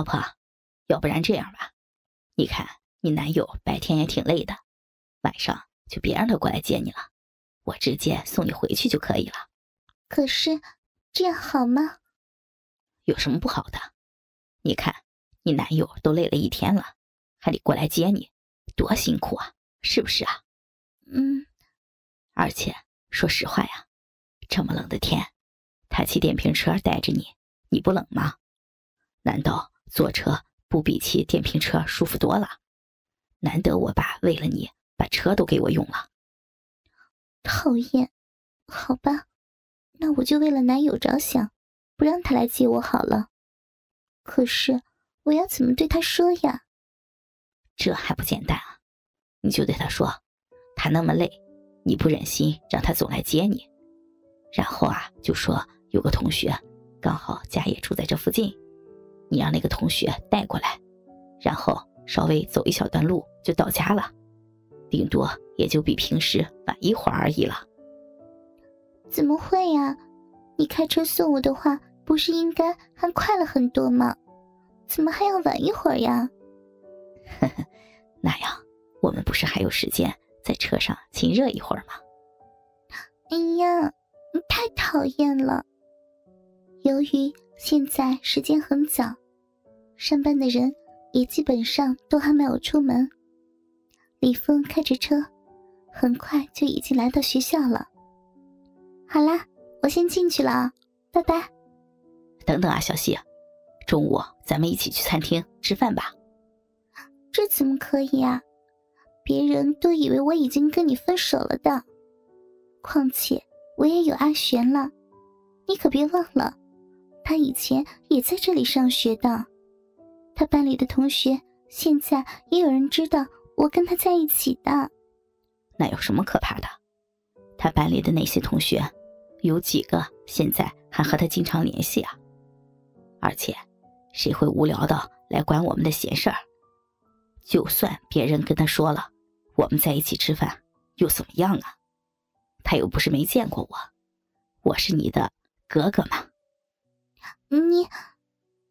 老婆，要不然这样吧，你看你男友白天也挺累的，晚上就别让他过来接你了，我直接送你回去就可以了。可是这样好吗？有什么不好的？你看你男友都累了一天了，还得过来接你，多辛苦啊，是不是啊？嗯。而且说实话呀，这么冷的天，他骑电瓶车带着你，你不冷吗？难道坐车不比骑电瓶车舒服多了？难得我爸为了你把车都给我用了。讨厌，好吧，那我就为了男友着想，不让他来接我好了。可是我要怎么对他说呀？这还不简单啊！你就对他说，他那么累。你不忍心让他总来接你，然后啊，就说有个同学刚好家也住在这附近，你让那个同学带过来，然后稍微走一小段路就到家了，顶多也就比平时晚一会儿而已了。怎么会呀？你开车送我的话，不是应该还快了很多吗？怎么还要晚一会儿呀？呵呵，那样我们不是还有时间？在车上亲热一会儿吗？哎呀，你太讨厌了！由于现在时间很早，上班的人也基本上都还没有出门。李峰开着车，很快就已经来到学校了。好啦，我先进去了，拜拜。等等啊，小希，中午咱们一起去餐厅吃饭吧。这怎么可以啊？别人都以为我已经跟你分手了的，况且我也有阿璇了，你可别忘了，他以前也在这里上学的，他班里的同学现在也有人知道我跟他在一起的。那有什么可怕的？他班里的那些同学，有几个现在还和他经常联系啊？而且，谁会无聊到来管我们的闲事儿？就算别人跟他说了。我们在一起吃饭又怎么样啊？他又不是没见过我，我是你的哥哥嘛。你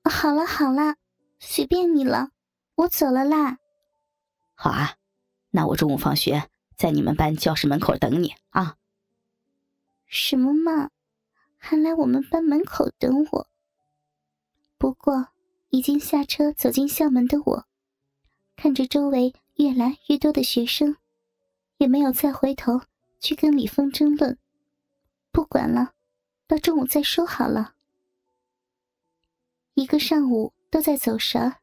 好了好了，随便你了，我走了啦。好啊，那我中午放学在你们班教室门口等你啊。什么嘛，还来我们班门口等我？不过已经下车走进校门的我，看着周围。越来越多的学生，也没有再回头去跟李峰争论。不管了，到中午再说好了。一个上午都在走神，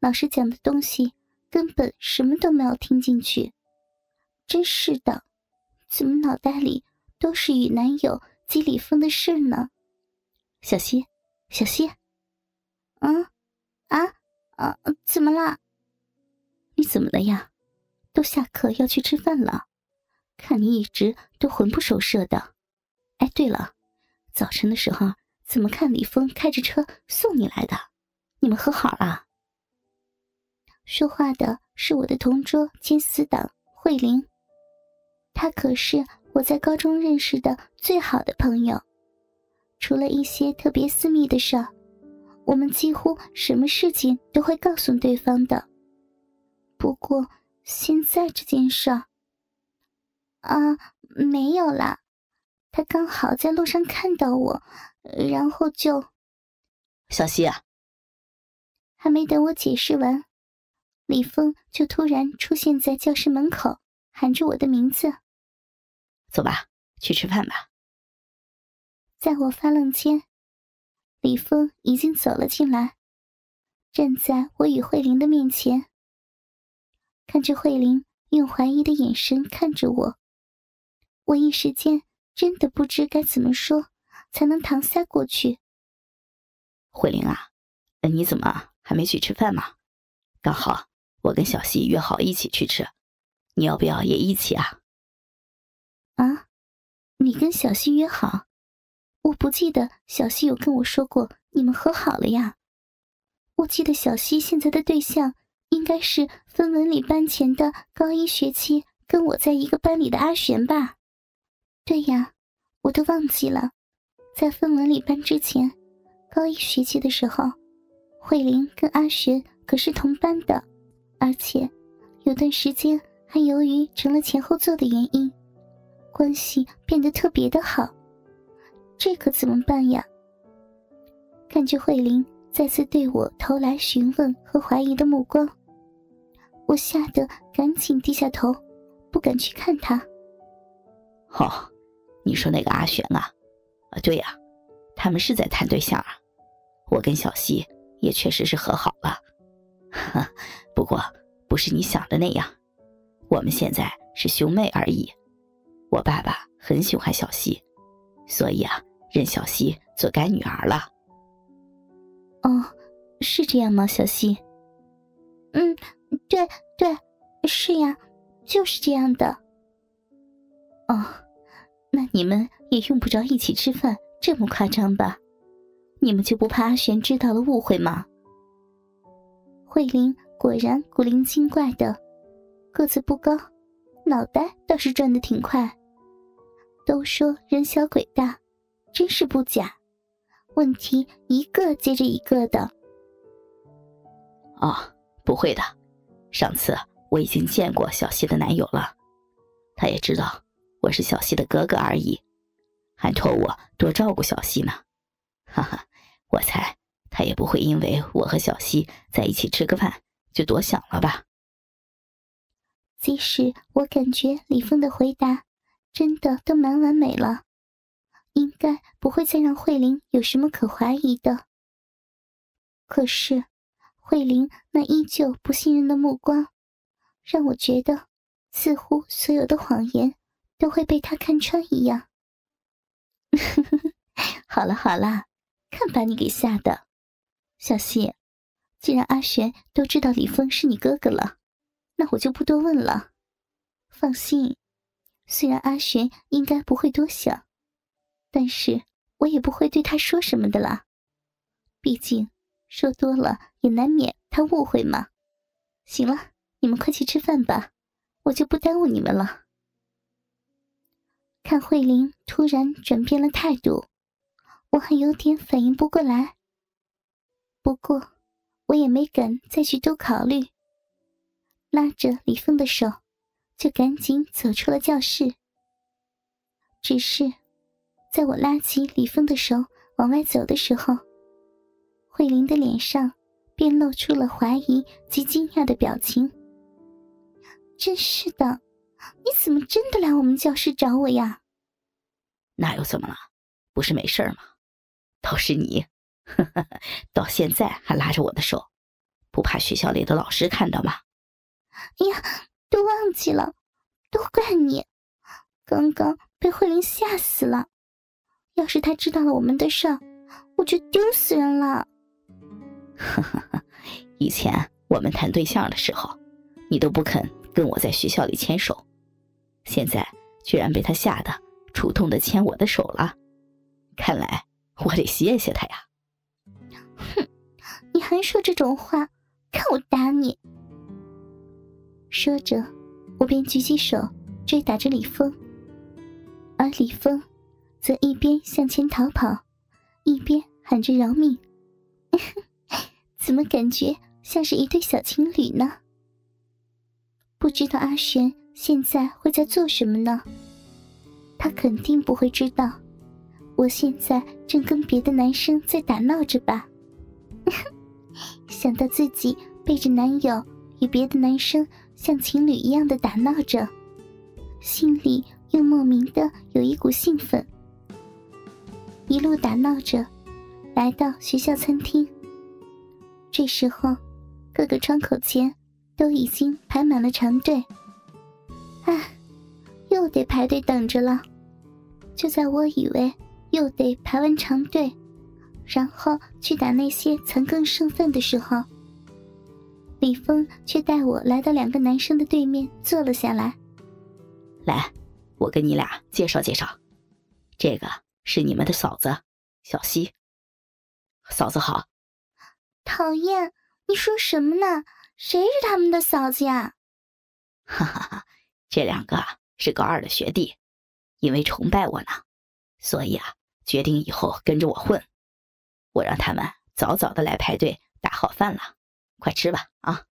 老师讲的东西根本什么都没有听进去。真是的，怎么脑袋里都是与男友及李峰的事呢？小溪，小溪，嗯，啊，啊，怎么了？你怎么了呀？都下课要去吃饭了，看你一直都魂不守舍的。哎，对了，早晨的时候怎么看李峰开着车送你来的？你们和好了？说话的是我的同桌兼死党慧玲，她可是我在高中认识的最好的朋友，除了一些特别私密的事儿，我们几乎什么事情都会告诉对方的。不过现在这件事儿啊，没有了。他刚好在路上看到我，然后就……小希啊，还没等我解释完，李峰就突然出现在教室门口，喊着我的名字：“走吧，去吃饭吧。”在我发愣间，李峰已经走了进来，站在我与慧玲的面前。看着慧玲用怀疑的眼神看着我，我一时间真的不知该怎么说才能搪塞过去。慧玲啊，你怎么还没去吃饭吗？刚好我跟小溪约好一起去吃，你要不要也一起啊？啊，你跟小溪约好？我不记得小溪有跟我说过你们和好了呀。我记得小溪现在的对象。应该是分文理班前的高一学期跟我在一个班里的阿璇吧？对呀，我都忘记了，在分文理班之前，高一学期的时候，慧玲跟阿璇可是同班的，而且有段时间还由于成了前后座的原因，关系变得特别的好。这可怎么办呀？看着慧玲再次对我投来询问和怀疑的目光，我吓得赶紧低下头，不敢去看她。哦，你说那个阿璇啊？啊，对呀，他们是在谈对象啊。我跟小西也确实是和好了，不过不是你想的那样，我们现在是兄妹而已。我爸爸很喜欢小西，所以啊。认小西做干女儿了。哦，是这样吗，小西？嗯，对对，是呀，就是这样的。哦，那你们也用不着一起吃饭，这么夸张吧？你们就不怕阿玄知道了误会吗？慧玲果然古灵精怪的，个子不高，脑袋倒是转的挺快。都说人小鬼大。真是不假，问题一个接着一个的。哦，不会的，上次我已经见过小西的男友了，他也知道我是小西的哥哥而已，还托我多照顾小西呢。哈哈，我猜他也不会因为我和小西在一起吃个饭就多想了吧。即使我感觉李峰的回答真的都蛮完美了。应该不会再让慧玲有什么可怀疑的。可是，慧玲那依旧不信任的目光，让我觉得似乎所有的谎言都会被他看穿一样。好 了好了，看把你给吓的，小希，既然阿玄都知道李峰是你哥哥了，那我就不多问了。放心，虽然阿玄应该不会多想。但是我也不会对他说什么的啦，毕竟说多了也难免他误会嘛。行了，你们快去吃饭吧，我就不耽误你们了。看慧玲突然转变了态度，我还有点反应不过来。不过我也没敢再去多考虑，拉着李峰的手，就赶紧走出了教室。只是。在我拉起李峰的手往外走的时候，慧玲的脸上便露出了怀疑及惊讶的表情。真是的，你怎么真的来我们教室找我呀？那又怎么了？不是没事吗？倒是你，到现在还拉着我的手，不怕学校里的老师看到吗？哎呀，都忘记了，都怪你，刚刚被慧玲吓死了。要是她知道了我们的事儿，我就丢死人了。哈哈哈！以前我们谈对象的时候，你都不肯跟我在学校里牵手，现在居然被她吓得主动的牵我的手了。看来我得谢谢他呀。哼，你还说这种话，看我打你！说着，我便举起手追打着李峰，而李峰。则一边向前逃跑，一边喊着饶命，怎么感觉像是一对小情侣呢？不知道阿玄现在会在做什么呢？他肯定不会知道，我现在正跟别的男生在打闹着吧？想到自己背着男友与别的男生像情侣一样的打闹着，心里又莫名的有一股兴奋。一路打闹着，来到学校餐厅。这时候，各个窗口前都已经排满了长队。唉，又得排队等着了。就在我以为又得排完长队，然后去打那些残羹剩饭的时候，李峰却带我来到两个男生的对面坐了下来。来，我跟你俩介绍介绍，这个。是你们的嫂子，小西。嫂子好。讨厌，你说什么呢？谁是他们的嫂子呀？哈哈哈，这两个是高二的学弟，因为崇拜我呢，所以啊，决定以后跟着我混。我让他们早早的来排队打好饭了，快吃吧啊！